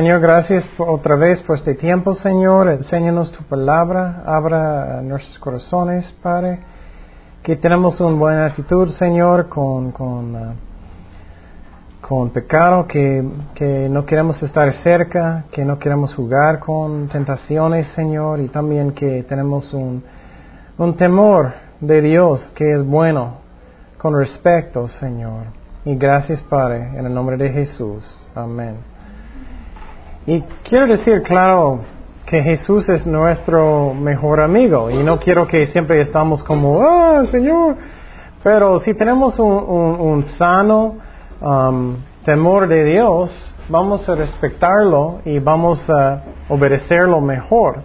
Señor, gracias otra vez por este tiempo, Señor. Enséñanos tu palabra, abra nuestros corazones, Padre. Que tenemos una buena actitud, Señor, con, con, uh, con pecado, que, que no queremos estar cerca, que no queremos jugar con tentaciones, Señor, y también que tenemos un, un temor de Dios que es bueno, con respeto, Señor. Y gracias, Padre, en el nombre de Jesús. Amén. Y quiero decir, claro, que Jesús es nuestro mejor amigo y no quiero que siempre estamos como, ah, Señor, pero si tenemos un, sano um, temor de Dios, vamos a respetarlo y vamos a obedecerlo mejor.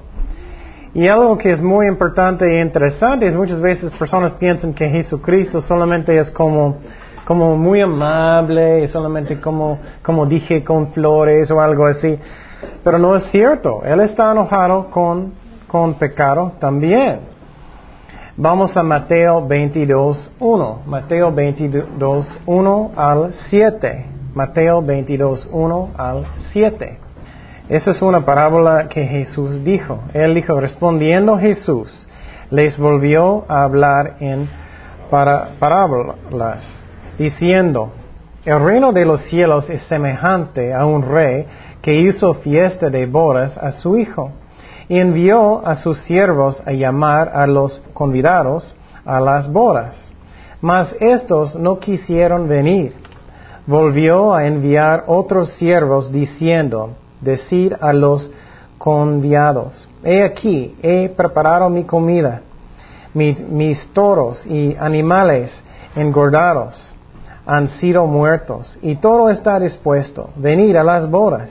Y algo que es muy importante e interesante es muchas veces personas piensan que Jesucristo solamente es como como muy amable solamente como, como dije con flores o algo así. Pero no es cierto. Él está enojado con, con pecado también. Vamos a Mateo 22, 1. Mateo 22, 1 al 7. Mateo 22, 1 al 7. Esa es una parábola que Jesús dijo. Él dijo, respondiendo Jesús, les volvió a hablar en parábolas diciendo, el reino de los cielos es semejante a un rey que hizo fiesta de bodas a su hijo, y envió a sus siervos a llamar a los convidados a las bodas. Mas estos no quisieron venir. Volvió a enviar otros siervos diciendo, decir a los convidados, he aquí, he preparado mi comida, mis toros y animales engordados han sido muertos y todo está dispuesto. Venir a las bodas.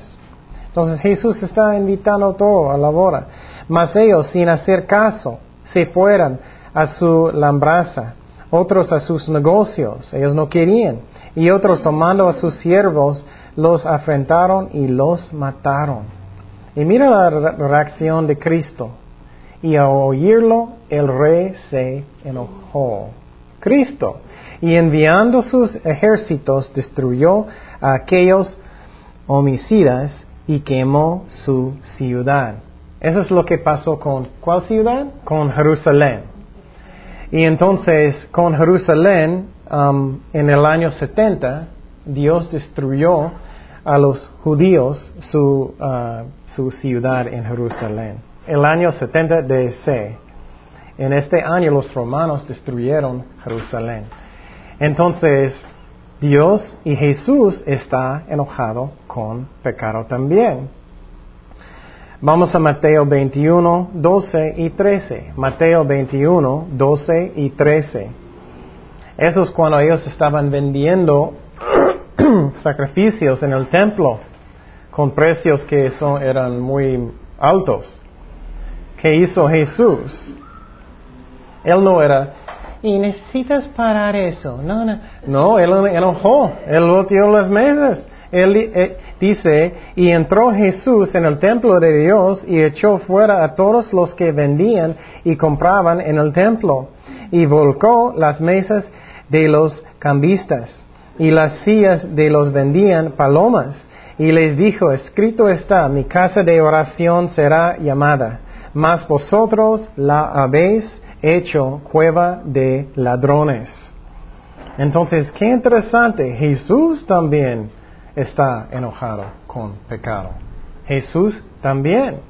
Entonces Jesús está invitando todo a la boda. Mas ellos, sin hacer caso, se fueron a su lambraza, otros a sus negocios, ellos no querían, y otros tomando a sus siervos, los afrentaron y los mataron. Y mira la reacción de Cristo. Y al oírlo, el rey se enojó. Cristo y enviando sus ejércitos destruyó a aquellos homicidas y quemó su ciudad. Eso es lo que pasó con ¿cuál ciudad? Con Jerusalén. Y entonces con Jerusalén, um, en el año 70, Dios destruyó a los judíos su, uh, su ciudad en Jerusalén. El año 70 DC. En este año los romanos destruyeron Jerusalén. Entonces, Dios y Jesús está enojado con pecado también. Vamos a Mateo 21, 12 y 13. Mateo 21, 12 y 13. Eso es cuando ellos estaban vendiendo sacrificios en el templo con precios que son, eran muy altos. ¿Qué hizo Jesús? Él no era y necesitas parar eso. No, no, no él enojó, él volteó las mesas. Él eh, dice, y entró Jesús en el templo de Dios y echó fuera a todos los que vendían y compraban en el templo, y volcó las mesas de los cambistas y las sillas de los vendían palomas, y les dijo, escrito está, mi casa de oración será llamada, mas vosotros la habéis hecho cueva de ladrones. Entonces, qué interesante, Jesús también está enojado con pecado. Jesús también.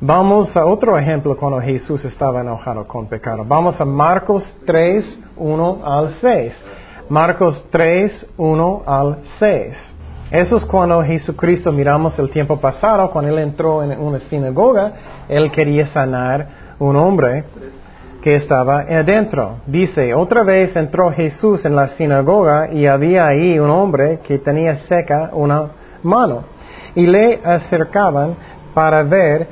Vamos a otro ejemplo cuando Jesús estaba enojado con pecado. Vamos a Marcos 3, 1 al 6. Marcos 3, 1 al 6. Eso es cuando Jesucristo, miramos el tiempo pasado, cuando Él entró en una sinagoga, Él quería sanar un hombre que estaba adentro. Dice, otra vez entró Jesús en la sinagoga y había ahí un hombre que tenía seca una mano. Y le acercaban para ver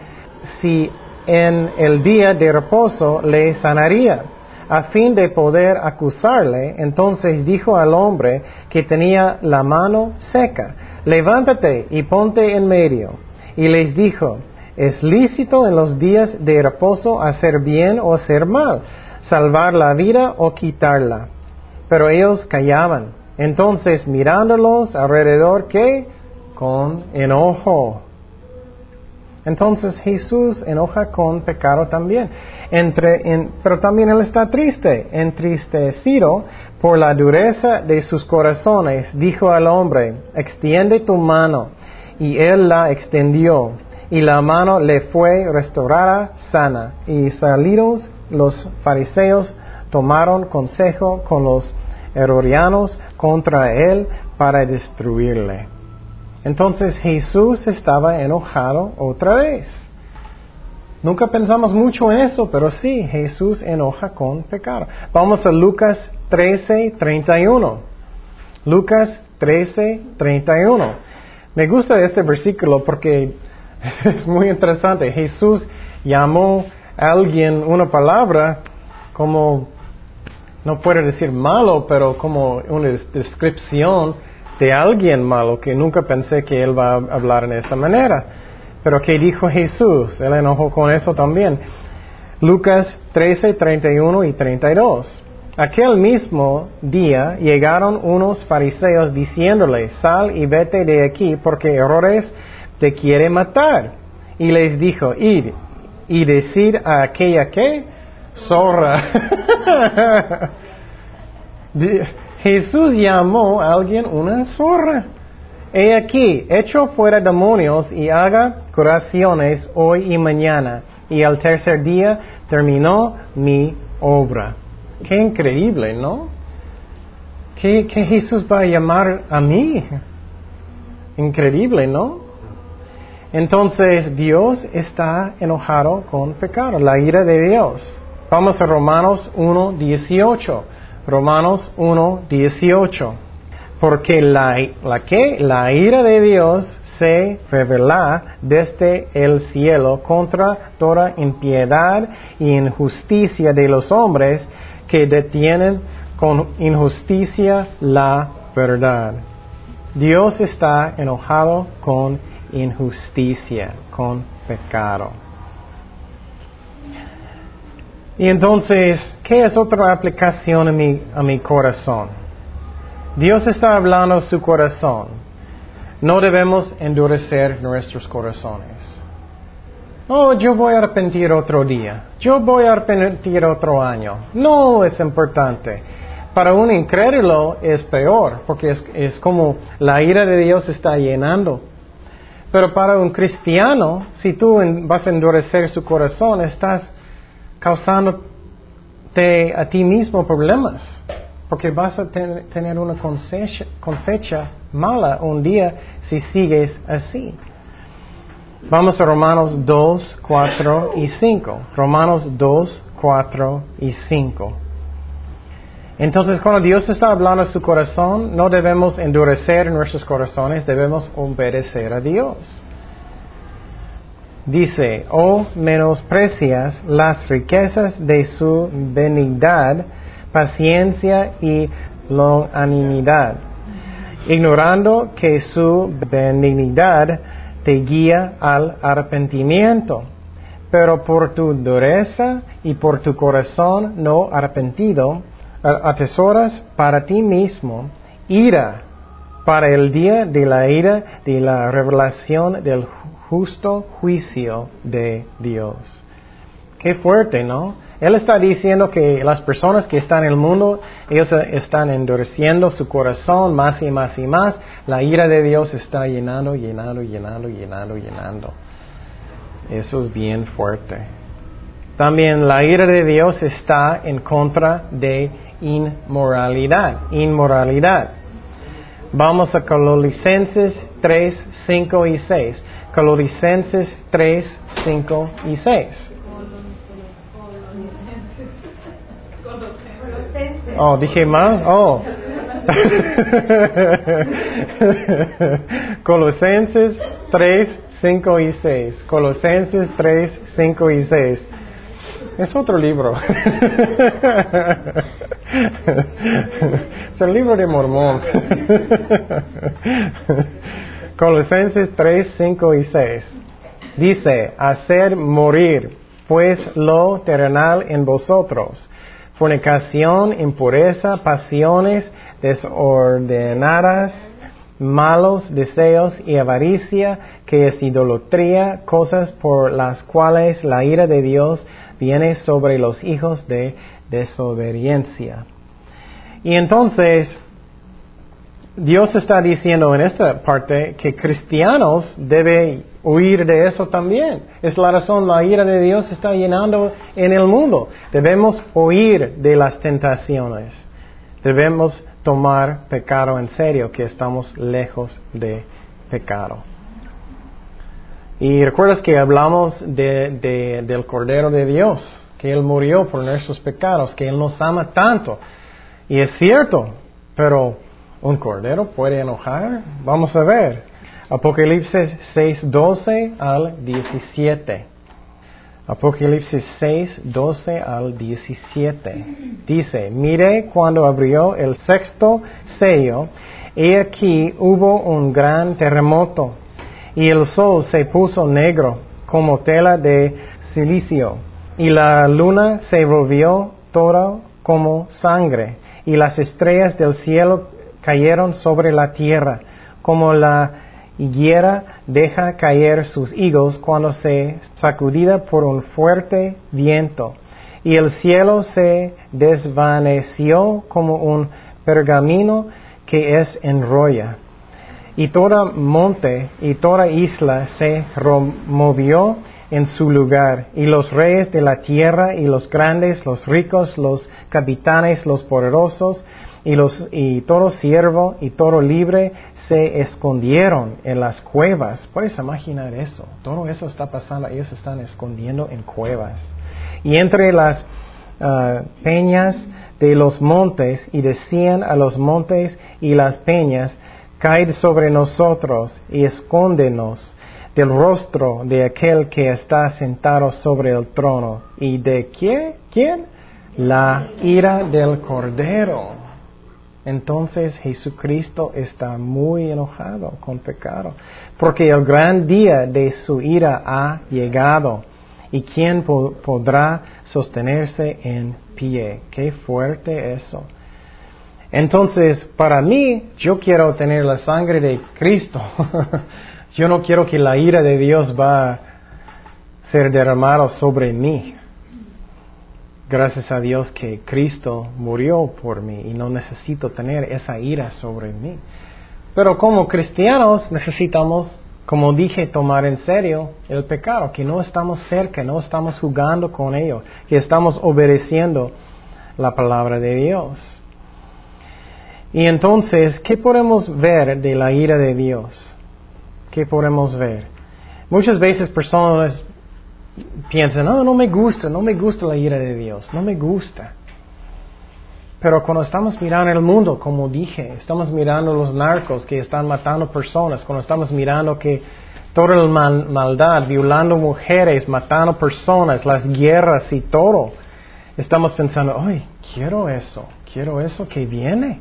si en el día de reposo le sanaría. A fin de poder acusarle, entonces dijo al hombre que tenía la mano seca, levántate y ponte en medio. Y les dijo, ¿Es lícito en los días de reposo hacer bien o hacer mal, salvar la vida o quitarla? Pero ellos callaban. Entonces, mirándolos alrededor, ¿qué? con enojo. Entonces Jesús enoja con pecado también. Entre, pero también Él está triste, entristecido por la dureza de sus corazones. Dijo al hombre, extiende tu mano. Y Él la extendió. Y la mano le fue restaurada sana. Y salidos los fariseos tomaron consejo con los herodianos contra Él para destruirle. Entonces Jesús estaba enojado otra vez. Nunca pensamos mucho en eso, pero sí, Jesús enoja con pecado. Vamos a Lucas 13, 31. Lucas 13, 31. Me gusta este versículo porque es muy interesante. Jesús llamó a alguien una palabra como, no puedo decir malo, pero como una descripción de alguien malo que nunca pensé que él va a hablar en esa manera. Pero ¿qué dijo Jesús? Él enojó con eso también. Lucas 13, 31 y 32. Aquel mismo día llegaron unos fariseos diciéndole, sal y vete de aquí porque Herodes te quiere matar. Y les dijo, id y decir a aquella que, zorra. Jesús llamó a alguien una zorra. He aquí, echo fuera demonios y haga curaciones hoy y mañana, y al tercer día terminó mi obra. Qué increíble, ¿no? ¿Qué, qué Jesús va a llamar a mí? Increíble, ¿no? Entonces Dios está enojado con pecado, la ira de Dios. Vamos a Romanos 1, 18. Romanos 1, 18. Porque la, la, que, la ira de Dios se revela desde el cielo contra toda impiedad y injusticia de los hombres que detienen con injusticia la verdad. Dios está enojado con injusticia, con pecado. Y entonces, ¿qué es otra aplicación a mi, corazón? Dios está hablando a su corazón. No debemos endurecer nuestros corazones. Oh, yo voy a arrepentir otro día. Yo voy a arrepentir otro año. No es importante. Para un incrédulo es peor, porque es, es como la ira de Dios está llenando. Pero para un cristiano, si tú vas a endurecer su corazón, estás causándote a ti mismo problemas, porque vas a tener una cosecha, mala un día si sigues así. Vamos a Romanos 2, 4 y 5. Romanos 2, 4 y 5. Entonces, cuando Dios está hablando a su corazón, no debemos endurecer nuestros corazones, debemos obedecer a Dios. Dice, oh menosprecias las riquezas de su benignidad, paciencia y longanimidad, ignorando que su benignidad te guía al arrepentimiento. Pero por tu dureza y por tu corazón no arrepentido, atesoras para ti mismo ira para el día de la ira de la revelación del justo juicio de Dios. Qué fuerte, ¿no? Él está diciendo que las personas que están en el mundo, ellos están endureciendo su corazón más y más y más. La ira de Dios está llenando, llenando, llenando, llenando, llenando. Eso es bien fuerte. También la ira de Dios está en contra de inmoralidad. Inmoralidad. Vamos a Colosenses 3, 5 y 6. Colosenses 3, 5 y 6. Oh, dije mal. Oh. Colosenses 3, 5 y 6. Colosenses 3, 5 y 6. Es otro libro. es el libro de Mormón. Colosenses 3, 5 y 6. Dice, hacer morir pues lo terrenal en vosotros, fornicación, impureza, pasiones desordenadas, malos deseos y avaricia, que es idolatría, cosas por las cuales la ira de Dios viene sobre los hijos de desobediencia. Y entonces, Dios está diciendo en esta parte que cristianos deben huir de eso también. Es la razón, la ira de Dios está llenando en el mundo. Debemos huir de las tentaciones. Debemos tomar pecado en serio, que estamos lejos de pecado. Y recuerdas que hablamos de, del Cordero de Dios, que Él murió por nuestros pecados, que Él nos ama tanto. Y es cierto, pero ¿un Cordero puede enojar? Vamos a ver. Apocalipsis 6, 12 al 17. Apocalipsis 6, 12 al 17. Dice, mire cuando abrió el sexto sello, y aquí hubo un gran terremoto, y el sol se puso negro como tela de silicio, y la luna se volvió toda como sangre, y las estrellas del cielo cayeron sobre la tierra, como la higuera deja caer sus higos cuando se sacudida por un fuerte viento, y el cielo se desvaneció como un pergamino que es enrolla. Y toda monte y toda isla se removió en su lugar, y los reyes de la tierra, y los grandes, los ricos, los capitanes, los poderosos, y, los, y todo siervo y todo libre se escondieron en las cuevas. Puedes imaginar eso. Todo eso está pasando. Ellos están escondiendo en cuevas. Y entre las ah, peñas de los montes y decían a los montes y las peñas, caed sobre nosotros y escóndenos del rostro de aquel que está sentado sobre el trono. ¿Y de quién? ¿Quién? La ira del cordero. Entonces Jesucristo está muy enojado con pecado, porque el gran día de su ira ha llegado. ¿Y quién podrá sostenerse en pie? Qué fuerte eso. Entonces, para mí, yo quiero tener la sangre de Cristo. yo no quiero que la ira de Dios va a ser derramada sobre mí. Gracias a Dios que Cristo murió por mí y no necesito tener esa ira sobre mí. Pero como cristianos necesitamos, como dije, tomar en serio el pecado, que no estamos cerca, no estamos jugando con ello, que estamos obedeciendo la palabra de Dios. Y entonces, ¿qué podemos ver de la ira de Dios? ¿Qué podemos ver? Muchas veces personas piensan, no, no me gusta, no me gusta la ira de Dios, no me gusta. Pero cuando estamos mirando el mundo, como dije, estamos mirando los narcos que están matando personas, cuando estamos mirando que toda la maldad, violando mujeres, matando personas, las guerras y todo, estamos pensando, ay, quiero eso, quiero eso que viene.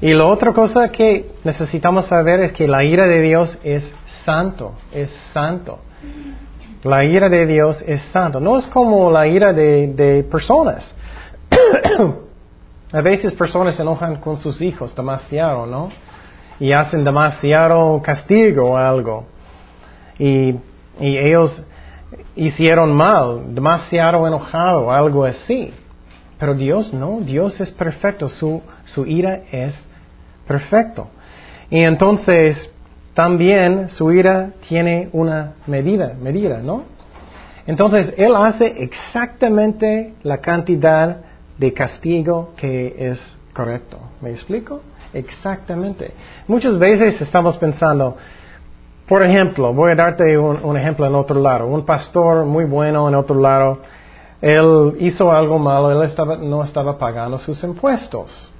Y la otra cosa que necesitamos saber es que la ira de Dios es santo, es santo. La ira de Dios es santo. No es como la ira de, personas. A veces personas se enojan con sus hijos demasiado, ¿no? Y hacen demasiado castigo o algo. Y, ellos hicieron mal, demasiado enojado, algo así. Pero Dios no, Dios es perfecto, su, su ira es perfecto. Y entonces, también su ira tiene una medida, medida, ¿no? Entonces, Él hace exactamente la cantidad de castigo que es correcto. ¿Me explico? Exactamente. Muchas veces estamos pensando, por ejemplo, voy a darte un, ejemplo en otro lado. Un pastor muy bueno en otro lado, él hizo algo malo, él no estaba pagando sus impuestos.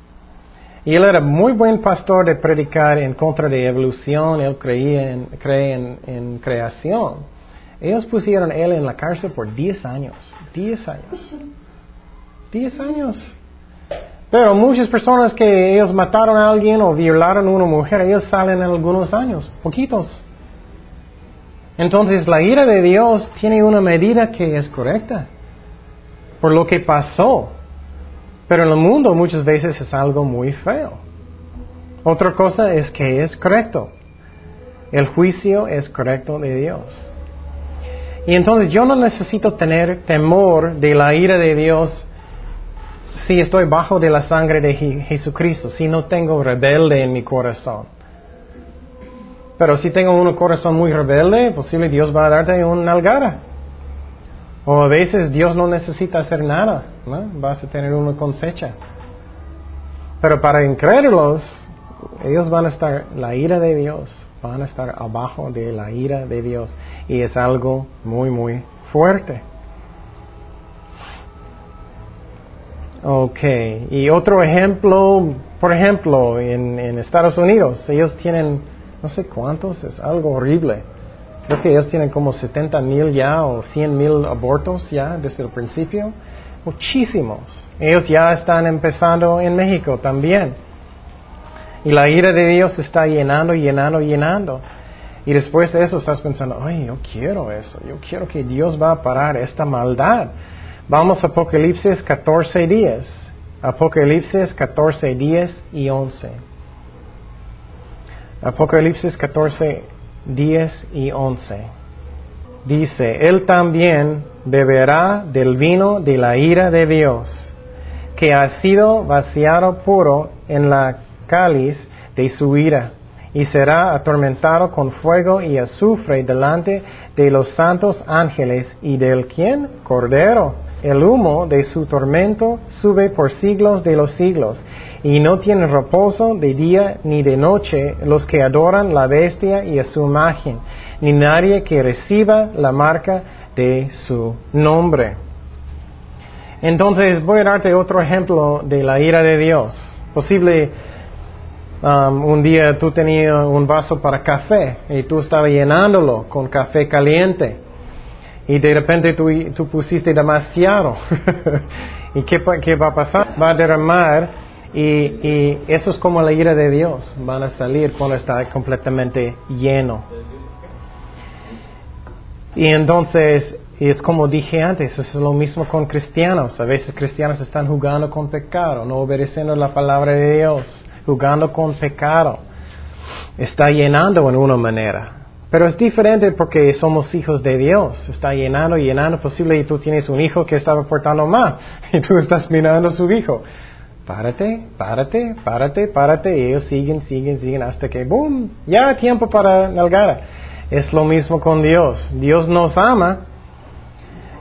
Y él era muy buen pastor de predicar en contra de evolución, él creía en, cree en, creación. Ellos pusieron a él en la cárcel por 10 años. 10 años. 10 años. Pero muchas personas que ellos mataron a alguien o violaron a una mujer, ellos salen en algunos años, poquitos. Entonces la ira de Dios tiene una medida que es correcta por lo que pasó. Pero en el mundo muchas veces es algo muy feo. Otra cosa es que es correcto. El juicio es correcto de Dios. Y entonces yo no necesito tener temor de la ira de Dios si estoy bajo de la sangre de Jesucristo, si no tengo rebelde en mi corazón. Pero si tengo un corazón muy rebelde, posible Dios va a darte un nalgara. O a veces Dios no necesita hacer nada, vas a tener una cosecha. Pero para incrédulos, ellos van a estar, la ira de Dios, van a estar abajo de la ira de Dios. Y es algo muy, muy fuerte. Ok, y otro ejemplo, por ejemplo, en Estados Unidos, ellos tienen, no sé cuántos, es algo horrible Creo que ellos tienen como 70 mil ya o 100 mil abortos ya desde el principio. Muchísimos. Ellos ya están empezando en México también. Y la ira de Dios está llenando, llenando, llenando. Y después de eso estás pensando, ay, yo quiero eso, yo quiero que Dios va a parar esta maldad. Vamos a Apocalipsis 14 días. Apocalipsis 14 días y 11. Apocalipsis 14 10 y 11. Dice, Él también beberá del vino de la ira de Dios, que ha sido vaciado puro en la cáliz de su ira, y será atormentado con fuego y azufre delante de los santos ángeles y del quien? Cordero. El humo de su tormento sube por siglos de los siglos, y no tienen reposo de día ni de noche los que adoran la bestia y a su imagen, ni nadie que reciba la marca de su nombre. Entonces voy a darte otro ejemplo de la ira de Dios. Posible um, un día tú tenías un vaso para café y tú estabas llenándolo con café caliente y de repente tú, tú pusiste demasiado. ¿Y qué, qué va a pasar? Va a derramar y, y, eso es como la ira de Dios. Van a salir cuando está completamente lleno. Y entonces, es como dije antes, es lo mismo con cristianos. A veces cristianos están jugando con pecado, no obedeciendo la palabra de Dios, jugando con pecado. Está llenando en una manera. Pero es diferente porque somos hijos de Dios. Está llenando, llenando. Posible y tú tienes un hijo que estaba portando mal y tú estás mirando a su hijo párate, párate, párate, párate, y ellos siguen, siguen, siguen hasta que, ¡boom!, ya tiempo para nalgar. Es lo mismo con Dios. Dios nos ama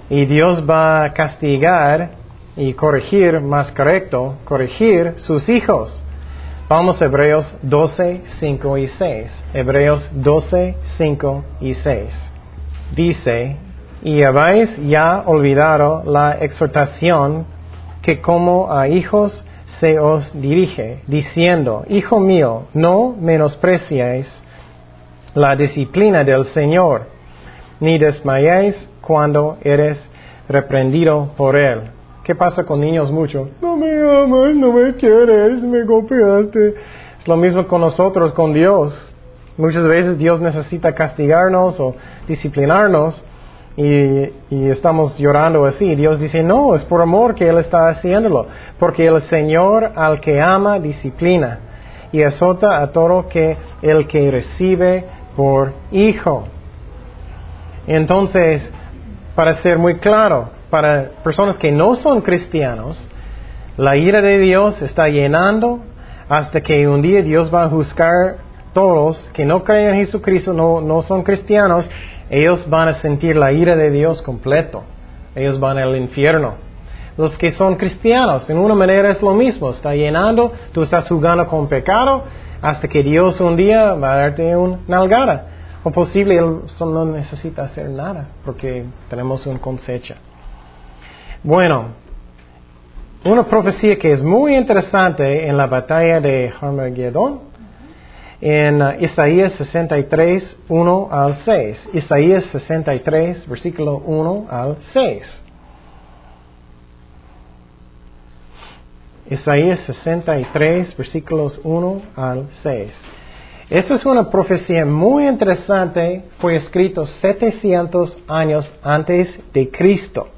y Dios va a castigar y corregir, más correcto, corregir sus hijos. Vamos a Hebreos 12, 5 y 6. Hebreos 12, 5 y 6. Dice, y habéis ya olvidado la exhortación que como a hijos se os dirige, diciendo, Hijo mío, no menospreciéis la disciplina del Señor, ni desmayéis cuando eres reprendido por Él. ¿Qué pasa con niños mucho? No me amas, no me quieres, me golpeaste. Es lo mismo con nosotros, con Dios. Muchas veces Dios necesita castigarnos o disciplinarnos y, estamos llorando así. Dios dice, no, es por amor que Él está haciéndolo, porque el Señor al que ama disciplina y azota a todo que el que recibe por hijo. Entonces, para ser muy claro, para personas que no son cristianos, la ira de Dios está llenando hasta que un día Dios va a juzgar todos que no creen en Jesucristo, no, no son cristianos, ellos van a sentir la ira de Dios completo. Ellos van al infierno. Los que son cristianos, en una manera es lo mismo. Está llenando, tú estás jugando con pecado hasta que Dios un día va a darte un nalgada. O posible, Él no necesita hacer nada porque tenemos una cosecha. Bueno, una profecía que es muy interesante en la batalla de Armagedón en uh, Isaías 63, 1 al 6. Isaías 63, versículo 1 al 6. Isaías 63, versículos 1 al 6. Esta es una profecía muy interesante, fue escrito 700 años antes de Cristo,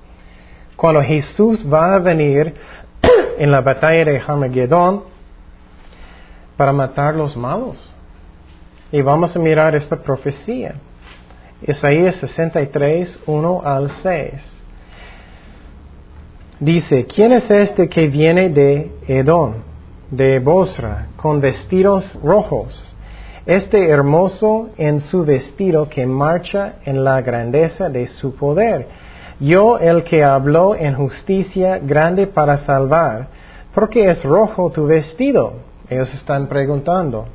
cuando Jesús va a venir en la batalla de Armagedón para matar los malos. Y vamos a mirar esta profecía. Isaías 63, 1 al 6. Dice, ¿quién es este que viene de Edom, de Bosra, con vestidos rojos? Este hermoso en su vestido que marcha en la grandeza de su poder. Yo el que habló en justicia grande para salvar. ¿Por qué es rojo tu vestido? Ellos están preguntando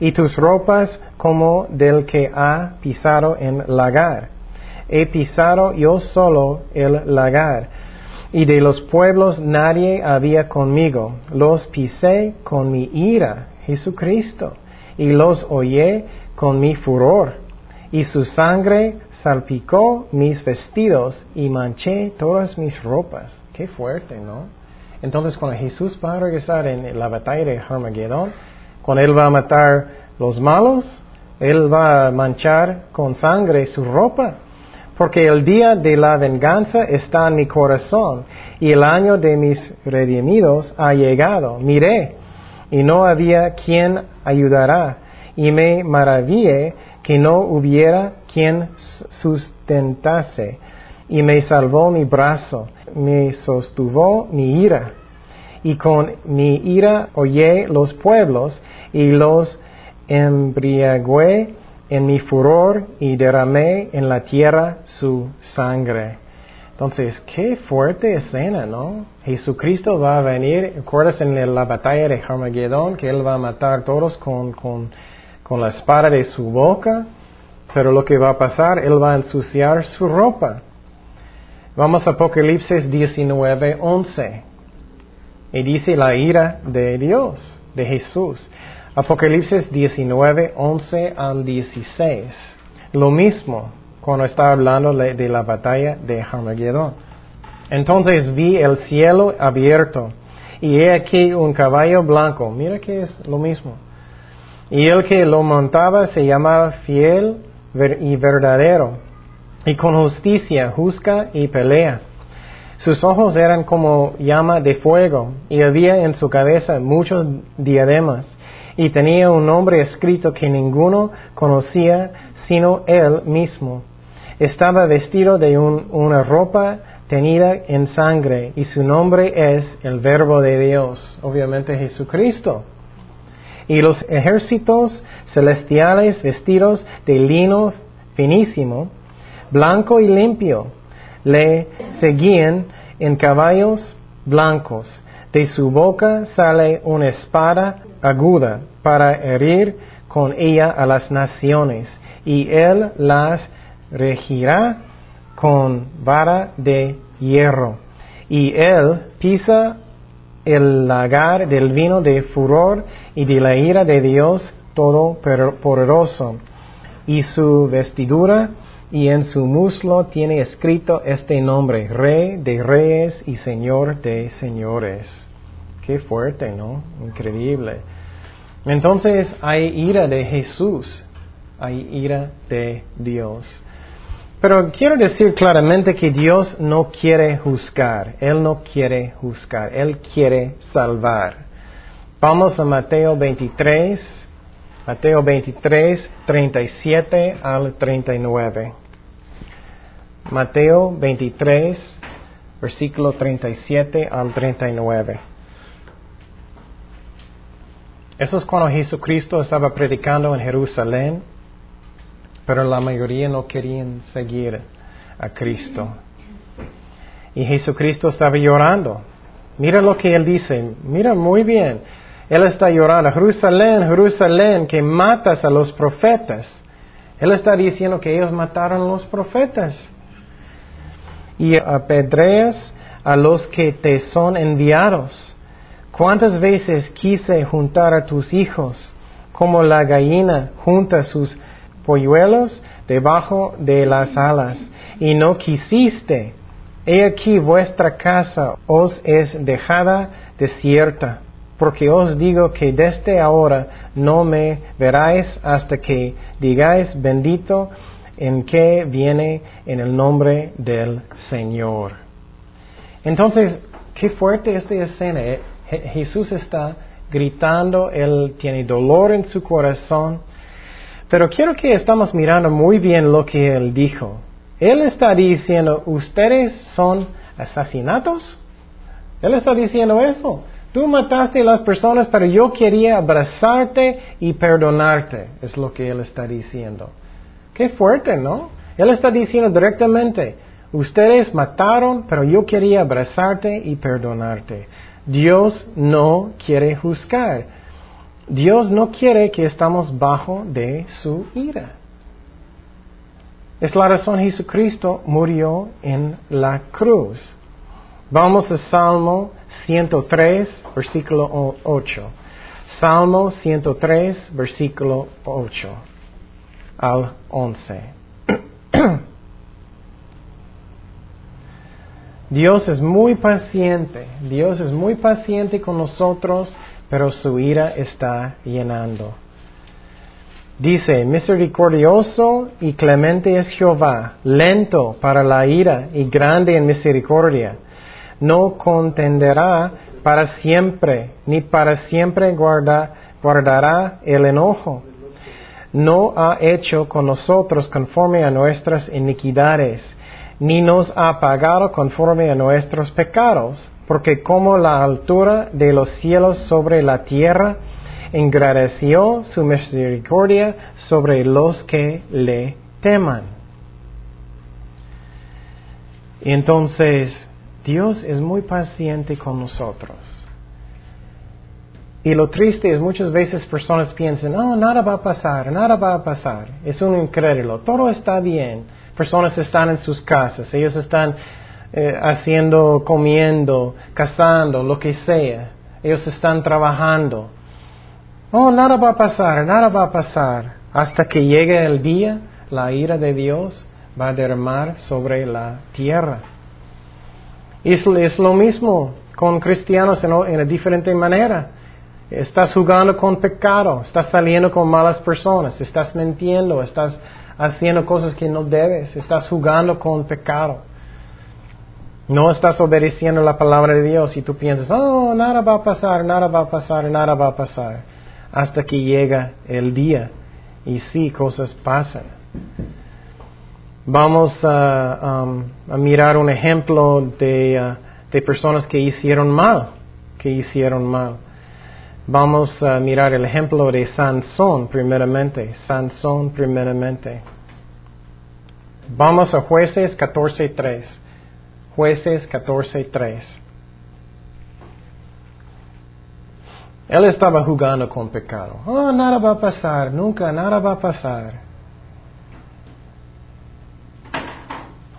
y tus ropas como del que ha pisado en lagar. He pisado yo solo el lagar, y de los pueblos nadie había conmigo. Los pisé con mi ira, Jesucristo, y los oye con mi furor, y su sangre salpicó mis vestidos y manché todas mis ropas. Qué fuerte, ¿no? Entonces cuando Jesús va a regresar en la batalla de Armagedón, cuando Él va a matar los malos, Él va a manchar con sangre su ropa. Porque el día de la venganza está en mi corazón y el año de mis redimidos ha llegado. Miré y no había quien ayudara y me maravillé que no hubiera quien sustentase y me salvó mi brazo, me sostuvo mi ira y con mi ira oye los pueblos y los embriagué en mi furor y derramé en la tierra su sangre. Entonces, qué fuerte escena, ¿no? Jesucristo va a venir, ¿recuerdas en la batalla de Armagedón que Él va a matar a todos con, con, con la espada de su boca? Pero lo que va a pasar, Él va a ensuciar su ropa. Vamos a Apocalipsis 19, 11. Y dice la ira de Dios, de Jesús. Apocalipsis 19, 11 al 16. Lo mismo cuando está hablando de la batalla de Armagedón. Entonces vi el cielo abierto y he aquí un caballo blanco. Mira que es lo mismo. Y el que lo montaba se llamaba fiel y verdadero y con justicia juzga y pelea. Sus ojos eran como llama de fuego, y había en su cabeza muchos diademas, y tenía un nombre escrito que ninguno conocía sino él mismo. Estaba vestido de una ropa tenida en sangre, y su nombre es el Verbo de Dios, obviamente Jesucristo. Y los ejércitos celestiales vestidos de lino finísimo, blanco y limpio, le seguían en caballos blancos. De su boca sale una espada aguda para herir con ella a las naciones, y él las regirá con vara de hierro. Y él pisa el lagar del vino de furor y de la ira de Dios Todopoderoso. Y su vestidura y en su muslo tiene escrito este nombre, Rey de Reyes y Señor de Señores. Qué fuerte, ¿no? Increíble. Entonces hay ira de Jesús, hay ira de Dios. Pero quiero decir claramente que Dios no quiere juzgar, Él no quiere juzgar, Él quiere salvar. Vamos a Mateo 23, Mateo 23, 37 al 39. Mateo 23, versículo 37 al 39. Eso es cuando Jesucristo estaba predicando en Jerusalén, pero la mayoría no querían seguir a Cristo. Y Jesucristo estaba llorando. Mira lo que él dice, mira muy bien. Él está llorando, Jerusalén, Jerusalén, que matas a los profetas. Él está diciendo que ellos mataron a los profetas. Y apedreas a los que te son enviados. ¿Cuántas veces quise juntar a tus hijos como la gallina junta sus polluelos debajo de las alas y no quisiste? He aquí vuestra casa os es dejada desierta, porque os digo que desde ahora no me veráis hasta que digáis bendito en que viene en el nombre del Señor. Entonces, qué fuerte esta escena. Jesús está gritando, él tiene dolor en su corazón. Pero quiero que estamos mirando muy bien lo que él dijo. Él está diciendo, ustedes son asesinatos. Él está diciendo eso. Tú mataste a las personas, pero yo quería abrazarte y perdonarte. Es lo que él está diciendo. Qué fuerte, ¿no? Él está diciendo directamente, ustedes mataron, pero yo quería abrazarte y perdonarte. Dios no quiere juzgar. Dios no quiere que estamos bajo de su ira. Es la razón Jesucristo murió en la cruz. Vamos a Salmo 103, versículo 8. Salmo 103, versículo 8 al 11. Dios es muy paciente, Dios es muy paciente con nosotros, pero su ira está llenando. Dice, misericordioso y clemente es Jehová, lento para la ira y grande en misericordia. No contenderá para siempre, ni para siempre guardará el enojo no ha hecho con nosotros conforme a nuestras iniquidades, ni nos ha pagado conforme a nuestros pecados, porque como la altura de los cielos sobre la tierra, engrandeció su misericordia sobre los que le teman. Entonces, Dios es muy paciente con nosotros. Y lo triste es muchas veces personas piensan, oh, nada va a pasar, nada va a pasar. Es un incrédulo, todo está bien. Personas están en sus casas, ellos están eh, haciendo, comiendo, cazando, lo que sea. Ellos están trabajando. Oh, nada va a pasar, nada va a pasar. Hasta que llegue el día, la ira de Dios va a derramar sobre la tierra. Es, lo mismo con cristianos en, en una diferente manera. Estás jugando con pecado, estás saliendo con malas personas, estás mintiendo, estás haciendo cosas que no debes, estás jugando con pecado. No estás obedeciendo la palabra de Dios y tú piensas, oh, nada va a pasar, nada va a pasar, nada va a pasar. Hasta que llega el día y sí, cosas pasan. Vamos a, um, mirar un ejemplo de, uh, de personas que hicieron mal, que hicieron mal. Vamos a mirar el ejemplo de Sansón primeramente. Sansón primeramente. Vamos a jueces 14.3. Jueces 14.3. Él estaba jugando con pecado. Oh, nada va a pasar, nunca, nada va a pasar.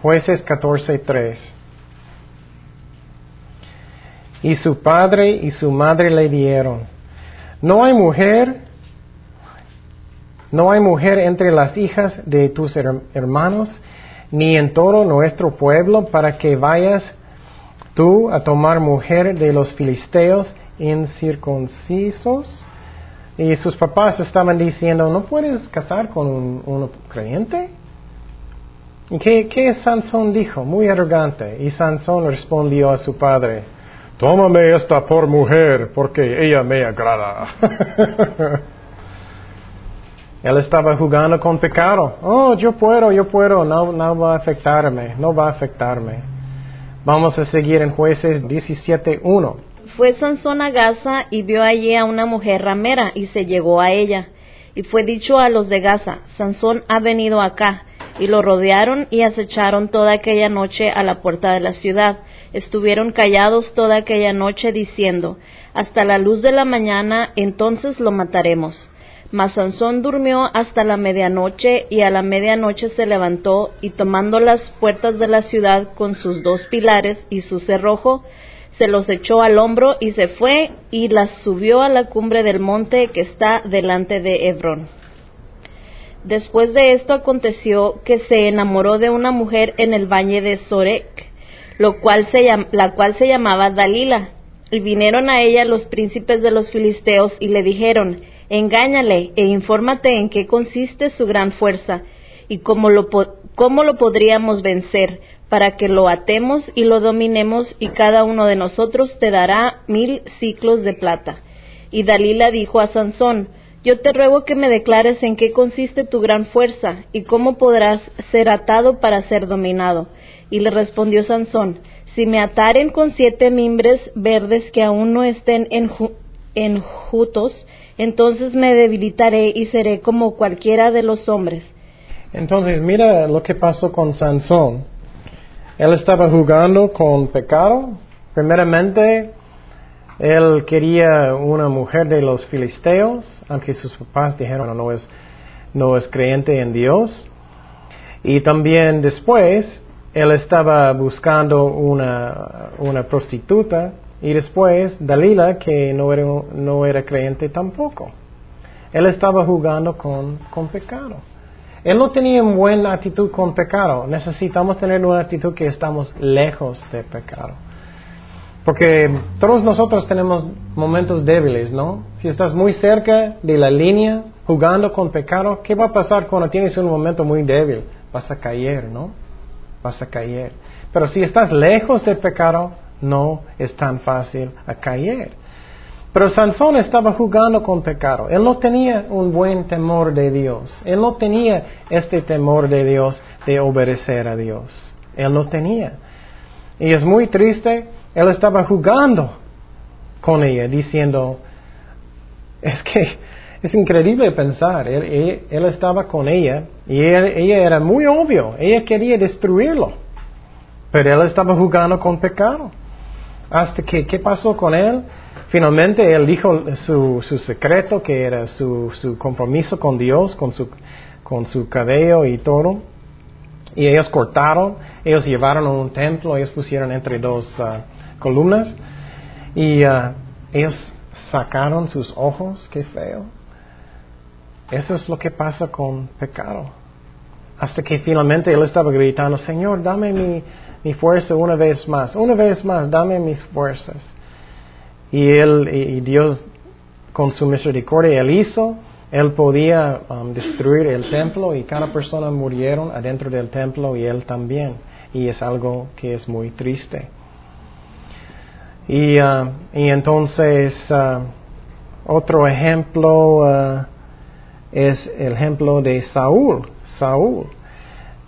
Jueces 14.3. Y su padre y su madre le dieron no hay mujer, no hay mujer entre las hijas de tus hermanos, ni en todo nuestro pueblo, para que vayas tú a tomar mujer de los filisteos incircuncisos. Y sus papás estaban diciendo, ¿no puedes casar con un, creyente? ¿Y qué, qué Sansón dijo? Muy arrogante. Y Sansón respondió a su padre, tómame esta por mujer, porque ella me agrada. Él estaba jugando con pecado. Oh, yo puedo, yo puedo, no, no va a afectarme, no va a afectarme. Vamos a seguir en jueces 17.1. Fue Sansón a Gaza y vio allí a una mujer ramera y se llegó a ella. Y fue dicho a los de Gaza, Sansón ha venido acá. Y lo rodearon y acecharon toda aquella noche a la puerta de la ciudad estuvieron callados toda aquella noche diciendo, hasta la luz de la mañana, entonces lo mataremos. Mas Sansón durmió hasta la medianoche y a la medianoche se levantó y tomando las puertas de la ciudad con sus dos pilares y su cerrojo, se los echó al hombro y se fue y las subió a la cumbre del monte que está delante de Hebrón. Después de esto aconteció que se enamoró de una mujer en el valle de Sorek, lo cual se la cual se llamaba Dalila. Y vinieron a ella los príncipes de los filisteos y le dijeron, engáñale e infórmate en qué consiste su gran fuerza y cómo lo, cómo lo podríamos vencer, para que lo atemos y lo dominemos y cada uno de nosotros te dará mil ciclos de plata. Y Dalila dijo a Sansón, Yo te ruego que me declares en qué consiste tu gran fuerza y cómo podrás ser atado para ser dominado. Y le respondió Sansón, Si me ataren con siete mimbres verdes que aún no estén enjutos, entonces me debilitaré y seré como cualquiera de los hombres. Entonces, mira lo que pasó con Sansón. Él estaba jugando con pecado. Primeramente, él quería una mujer de los filisteos, aunque sus papás dijeron no es, no es creyente en Dios. Y también después, él estaba buscando una, una prostituta y después Dalila, que no era, no era creyente tampoco. Él estaba jugando con, con pecado. Él no tenía una buena actitud con pecado. Necesitamos tener una actitud que estamos lejos de pecado. Porque todos nosotros tenemos momentos débiles, ¿no? Si estás muy cerca de la línea jugando con pecado, ¿qué va a pasar cuando tienes un momento muy débil? Vas a caer, ¿no? Vas a caer. Pero si estás lejos del pecado, no es tan fácil a caer. Pero Sansón estaba jugando con pecado. Él no tenía un buen temor de Dios. Él no tenía este temor de Dios de obedecer a Dios. Él no tenía. Y es muy triste él estaba jugando con ella, diciendo, es que es increíble pensar, él, estaba con ella y ella era muy obvio, ella quería destruirlo, pero él estaba jugando con pecado. Hasta que, ¿qué pasó con él? Finalmente él dijo su, su secreto, que era su, su, compromiso con Dios, con su, con su cabello y todo. Y ellos cortaron, ellos llevaron a un templo, ellos pusieron entre dos, uh, columnas y uh, ellos sacaron sus ojos, qué feo. Eso es lo que pasa con pecado. Hasta que finalmente él estaba gritando, Señor, dame mi, mi fuerza una vez más, una vez más, dame mis fuerzas. Y él, y Dios, con su misericordia, él hizo, él podía um, destruir el templo y cada persona murieron adentro del templo y él también. Y es algo que es muy triste. Y, uh, y entonces, uh, otro ejemplo uh, es el ejemplo de Saúl. Saúl.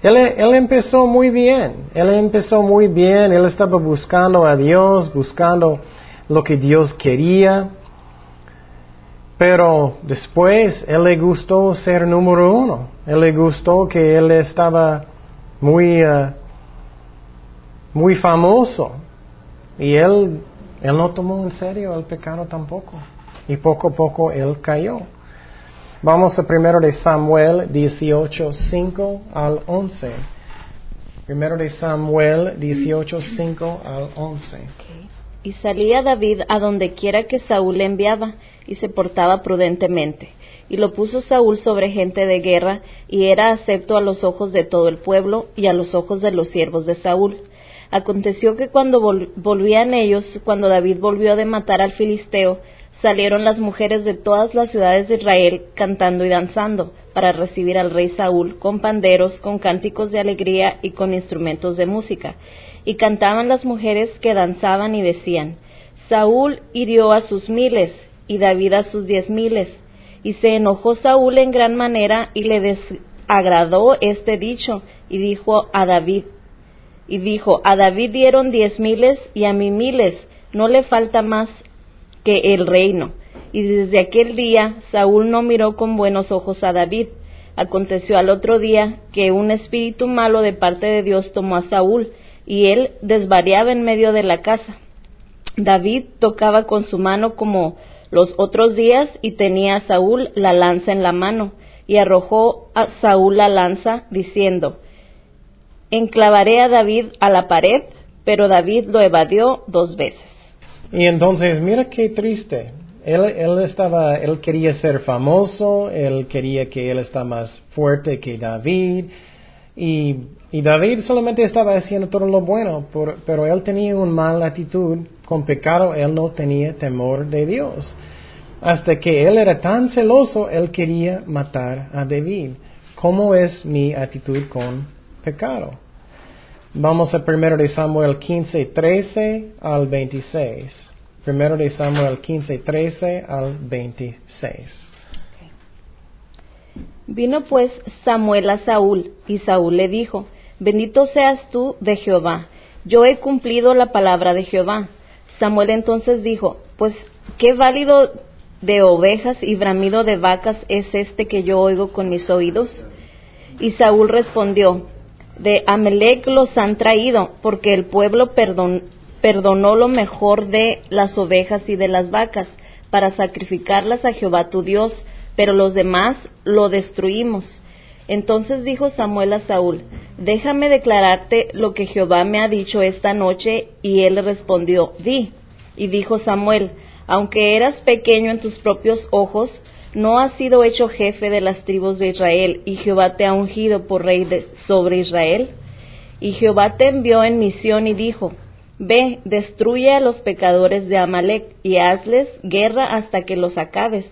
Él, él, empezó muy bien, él empezó muy bien, él estaba buscando a Dios, buscando lo que Dios quería, pero después él le gustó ser número uno, él le gustó que él estaba muy, muy famoso y él él no tomó en serio el pecado tampoco. Y poco a poco él cayó. Vamos a primero de Samuel 18, 5 al 11. Primero de Samuel 18, 5 al 11. Y salía David a donde quiera que Saúl le enviaba, y se portaba prudentemente. Y lo puso Saúl sobre gente de guerra, y era acepto a los ojos de todo el pueblo y a los ojos de los siervos de Saúl. Aconteció que cuando volvían ellos, cuando David volvió de matar al filisteo, salieron las mujeres de todas las ciudades de Israel cantando y danzando para recibir al rey Saúl con panderos, con cánticos de alegría y con instrumentos de música. Y cantaban las mujeres que danzaban y decían, Saúl hirió a sus miles y David a sus diez miles. Y se enojó Saúl en gran manera y le desagradó este dicho y dijo a David, y dijo, a David dieron diez miles y a mí miles, no le falta más que el reino. Y desde aquel día Saúl no miró con buenos ojos a David. Aconteció al otro día que un espíritu malo de parte de Dios tomó a Saúl, y él desvariaba en medio de la casa. David tocaba con su mano como los otros días y tenía a Saúl la lanza en la mano, y arrojó a Saúl la lanza, diciendo, enclavaré a David a la pared, pero David lo evadió dos veces. Y entonces, mira qué triste. Él, estaba, él quería ser famoso, él quería que él está más fuerte que David, y, y David solamente estaba haciendo todo lo bueno, pero él tenía una mala actitud, con pecado él no tenía temor de Dios. Hasta que él era tan celoso, él quería matar a David. ¿Cómo es mi actitud con pecado. Vamos a primero de Samuel 15, 13 al 26. Primero de Samuel 15, 13 al 26. Vino pues Samuel a Saúl, y Saúl le dijo, Bendito seas tú de Jehová, yo he cumplido la palabra de Jehová. Samuel entonces dijo, Pues, ¿qué válido de ovejas y bramido de vacas es este que yo oigo con mis oídos? Y Saúl respondió, De Amelec los han traído, porque el pueblo perdonó lo mejor de las ovejas y de las vacas, para sacrificarlas a Jehová tu Dios, pero los demás lo destruimos. Entonces dijo Samuel a Saúl, déjame declararte lo que Jehová me ha dicho esta noche. Y él respondió, di. Y dijo Samuel, aunque eras pequeño en tus propios ojos, no has sido hecho jefe de las tribus de Israel, y Jehová te ha ungido por rey sobre Israel. Y Jehová te envió en misión y dijo, Ve, destruye a los pecadores de Amalek y hazles guerra hasta que los acabes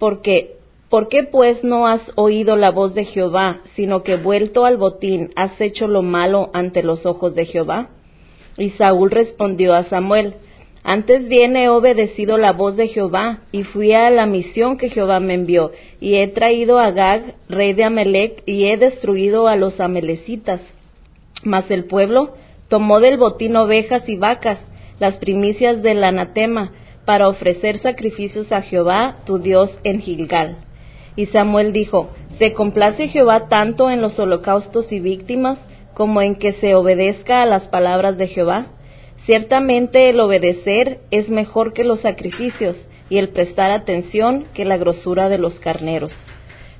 porque ¿Por qué pues no has oído la voz de Jehová, sino que vuelto al botín has hecho lo malo ante los ojos de Jehová? Y Saúl respondió a Samuel, Antes bien he obedecido la voz de Jehová, y fui a la misión que Jehová me envió, y he traído a Gag, rey de Amelec, y he destruido a los amelecitas. Mas el pueblo tomó del botín ovejas y vacas, las primicias del anatema, para ofrecer sacrificios a Jehová, tu Dios, en Gilgal. Y Samuel dijo, ¿se complace Jehová tanto en los holocaustos y víctimas como en que se obedezca a las palabras de Jehová? Ciertamente el obedecer es mejor que los sacrificios y el prestar atención que la grosura de los carneros.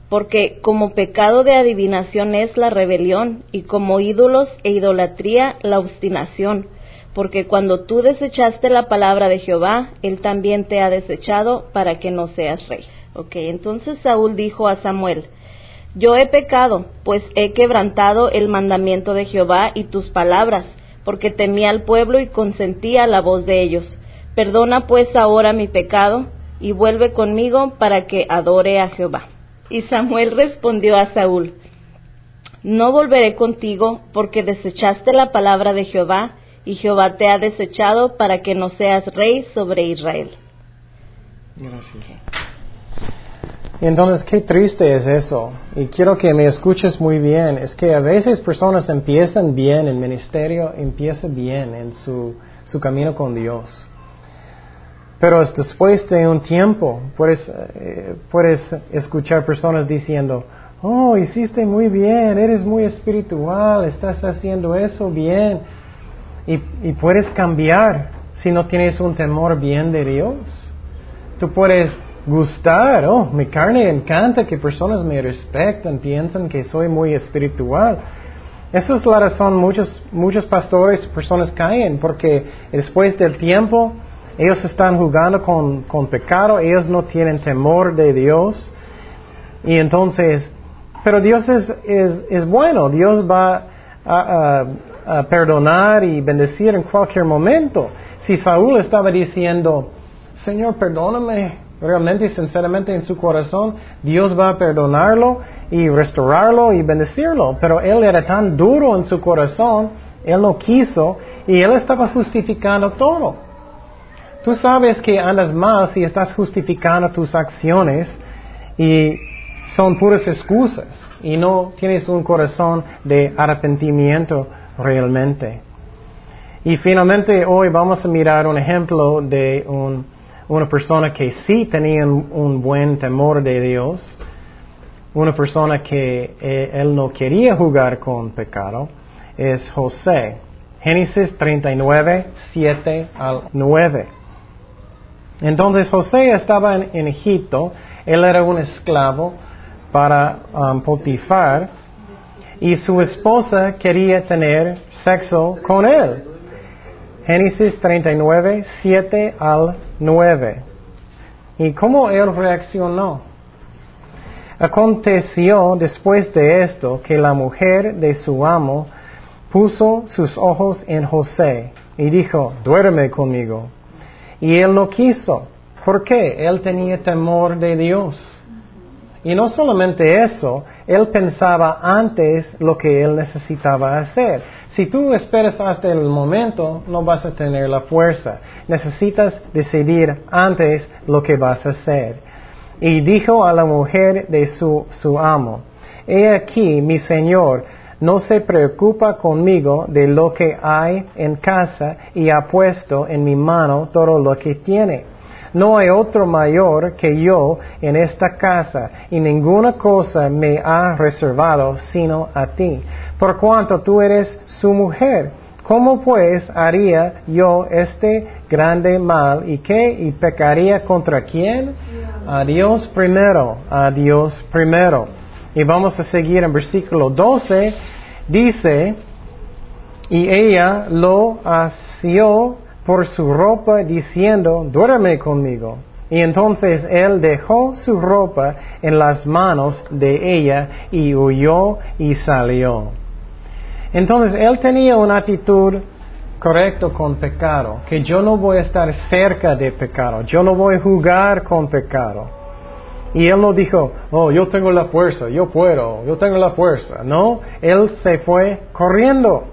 Porque como pecado de adivinación es la rebelión y como ídolos e idolatría la obstinación porque cuando tú desechaste la palabra de Jehová, él también te ha desechado para que no seas rey. Ok, entonces Saúl dijo a Samuel, yo he pecado, pues he quebrantado el mandamiento de Jehová y tus palabras, porque temí al pueblo y consentía la voz de ellos. Perdona pues ahora mi pecado y vuelve conmigo para que adore a Jehová. Y Samuel respondió a Saúl, No volveré contigo porque desechaste la palabra de Jehová y Jehová te ha desechado para que no seas rey sobre Israel. Gracias. Entonces, qué triste es eso. Y quiero que me escuches muy bien. Es que a veces personas empiezan bien el ministerio, empiezan bien en su, su camino con Dios. Pero después de un tiempo, puedes, eh, puedes escuchar personas diciendo, oh, hiciste muy bien, eres muy espiritual, estás haciendo eso bien y, puedes cambiar si no tienes un temor bien de Dios. Tú puedes gustar, oh, mi carne encanta que personas me respetan, piensan que soy muy espiritual. Esa es la razón muchos, muchos pastores, personas caen, porque después del tiempo ellos están jugando con, con pecado, ellos no tienen temor de Dios. Y entonces, pero Dios es, es, es bueno, Dios va a, perdonar y bendecir en cualquier momento. Si Saúl estaba diciendo, Señor, perdóname, realmente y sinceramente en su corazón, Dios va a perdonarlo y restaurarlo y bendecirlo. Pero él era tan duro en su corazón, él no quiso y él estaba justificando todo. Tú sabes que andas mal si estás justificando tus acciones y son puras excusas y no tienes un corazón de arrepentimiento realmente. Y finalmente hoy vamos a mirar un ejemplo de una persona que sí tenía un, buen temor de Dios, una persona que eh, él no quería jugar con pecado, es José. Génesis 39, 7 al 9. Entonces José estaba en, Egipto, él era un esclavo para um, Potifar, y su esposa quería tener sexo con él. Génesis 39, 7 al 9. ¿Y cómo él reaccionó? Aconteció después de esto que la mujer de su amo puso sus ojos en José y dijo, duerme conmigo. Y él no quiso. ¿Por qué? Él tenía temor de Dios. Y no solamente eso, él pensaba antes lo que él necesitaba hacer. Si tú esperas hasta el momento, no vas a tener la fuerza. Necesitas decidir antes lo que vas a hacer. Y dijo a la mujer de su, su amo, He aquí, mi señor, no se preocupa conmigo de lo que hay en casa y ha puesto en mi mano todo lo que tiene. No hay otro mayor que yo en esta casa y ninguna cosa me ha reservado sino a ti, por cuanto tú eres su mujer. ¿Cómo pues haría yo este grande mal y qué? ¿Y pecaría contra quién? A Dios primero, a Dios primero. Y vamos a seguir en versículo 12. Dice, y ella lo asió por su ropa diciendo, duerme conmigo. Y entonces él dejó su ropa en las manos de ella y huyó y salió. Entonces él tenía una actitud correcta con pecado, que yo no voy a estar cerca de pecado, yo no voy a jugar con pecado. Y él no dijo, oh, yo tengo la fuerza, yo puedo, yo tengo la fuerza. No, él se fue corriendo.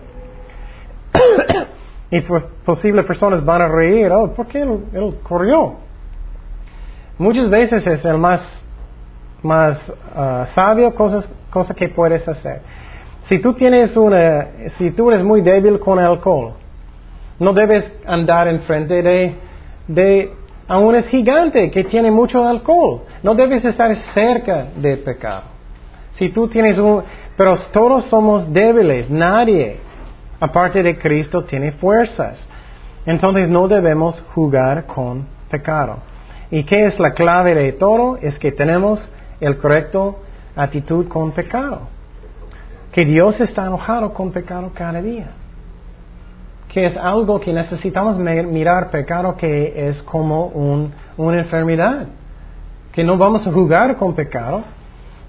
Y posibles personas van a reír, oh, ¿por qué él, corrió? Muchas veces es el más, más ah, sabio cosas, cosa que puedes hacer. Si tú tienes una, si tú eres muy débil con alcohol, no debes andar enfrente de, de a un gigante que tiene mucho alcohol. No debes estar cerca de pecado. Si tú tienes un, pero todos somos débiles, nadie aparte de Cristo, tiene fuerzas. Entonces no debemos jugar con pecado. ¿Y qué es la clave de todo? Es que tenemos el correcto actitud con pecado. Que Dios está enojado con pecado cada día. Que es algo que necesitamos mirar pecado que es como una enfermedad. Que no vamos a jugar con pecado,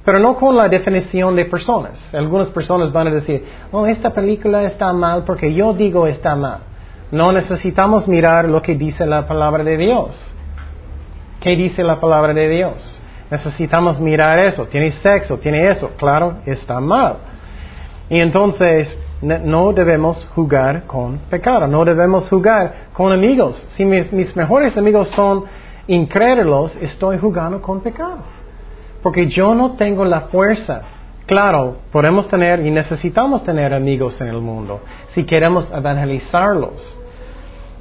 pero no con la definición de personas. Algunas personas van a decir, oh, esta película está mal porque yo digo está mal. No necesitamos mirar lo que dice la palabra de Dios. ¿Qué dice la palabra de Dios? Necesitamos mirar eso. Tiene sexo, tiene eso. Claro, está mal. Y entonces no debemos jugar con pecado, no debemos jugar con amigos. Si mis, mis mejores amigos son incrédulos, estoy jugando con pecado porque yo no tengo la fuerza. Claro, podemos tener y necesitamos tener amigos en el mundo si queremos evangelizarlos.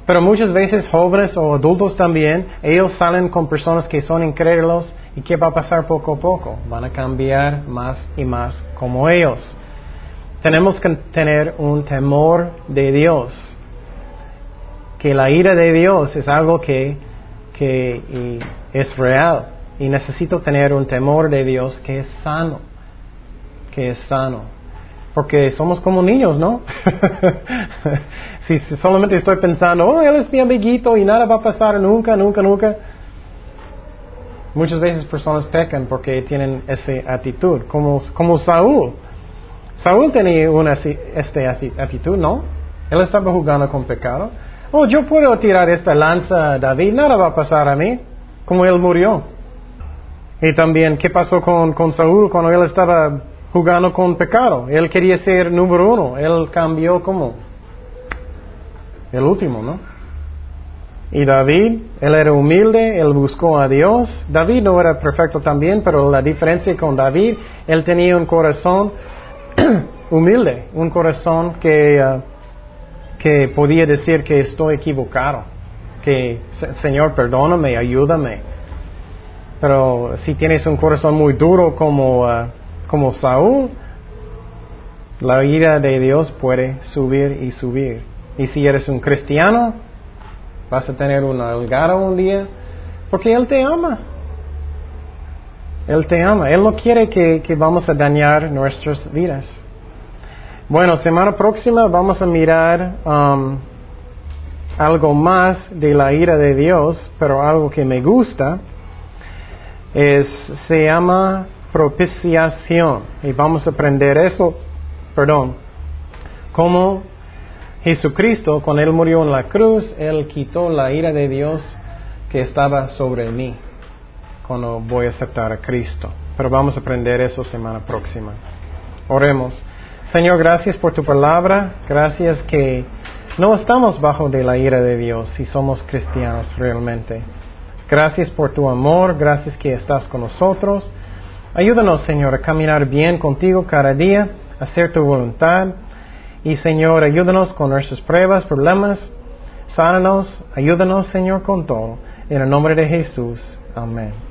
Pero muchas veces jóvenes o adultos también, ellos salen con personas que son incrédulos y ¿qué va a pasar poco a poco? Van a cambiar más y más como ellos. Tenemos que tener un temor de Dios, que la ira de Dios es algo que, que es real. Y necesito tener un temor de Dios que es sano, que es sano. Porque somos como niños, ¿no? si, solamente estoy pensando, oh, él es mi amiguito y nada va a pasar nunca, nunca, nunca. Muchas veces personas pecan porque tienen esa actitud, como, como Saúl. Saúl tenía una esta actitud, ¿no? Él estaba jugando con pecado. Oh, yo puedo tirar esta lanza a David, nada va a pasar a mí, como él murió. Y también, ¿qué pasó con, con Saúl cuando él estaba jugando con pecado? Él quería ser número uno. Él cambió como el último, ¿no? Y David, él era humilde, él buscó a Dios. David no era perfecto también, pero la diferencia con David, él tenía un corazón humilde, un corazón que, uh, que podía decir que estoy equivocado, que Señor, perdóname, ayúdame. Pero si tienes un corazón muy duro como, uh, como Saúl, la ira de Dios puede subir y subir. Y si eres un cristiano, vas a tener una holgada un día, porque Él te ama. Él te ama. Él no quiere que, que vamos a dañar nuestras vidas. Bueno, semana próxima vamos a mirar um, algo más de la ira de Dios, pero algo que me gusta es, se llama propiciación. Y vamos a aprender eso, perdón, como Jesucristo, cuando Él murió en la cruz, Él quitó la ira de Dios que estaba sobre mí cuando voy a aceptar a Cristo. Pero vamos a aprender eso semana próxima. Oremos. Señor, gracias por tu palabra. Gracias que no estamos bajo de la ira de Dios si somos cristianos realmente. Gracias por tu amor. Gracias que estás con nosotros. Ayúdanos, Señor, a caminar bien contigo cada día, a hacer tu voluntad. Y, Señor, ayúdanos con nuestras pruebas, problemas. Sánanos, ayúdanos, Señor, con todo. En el nombre de Jesús. Amén.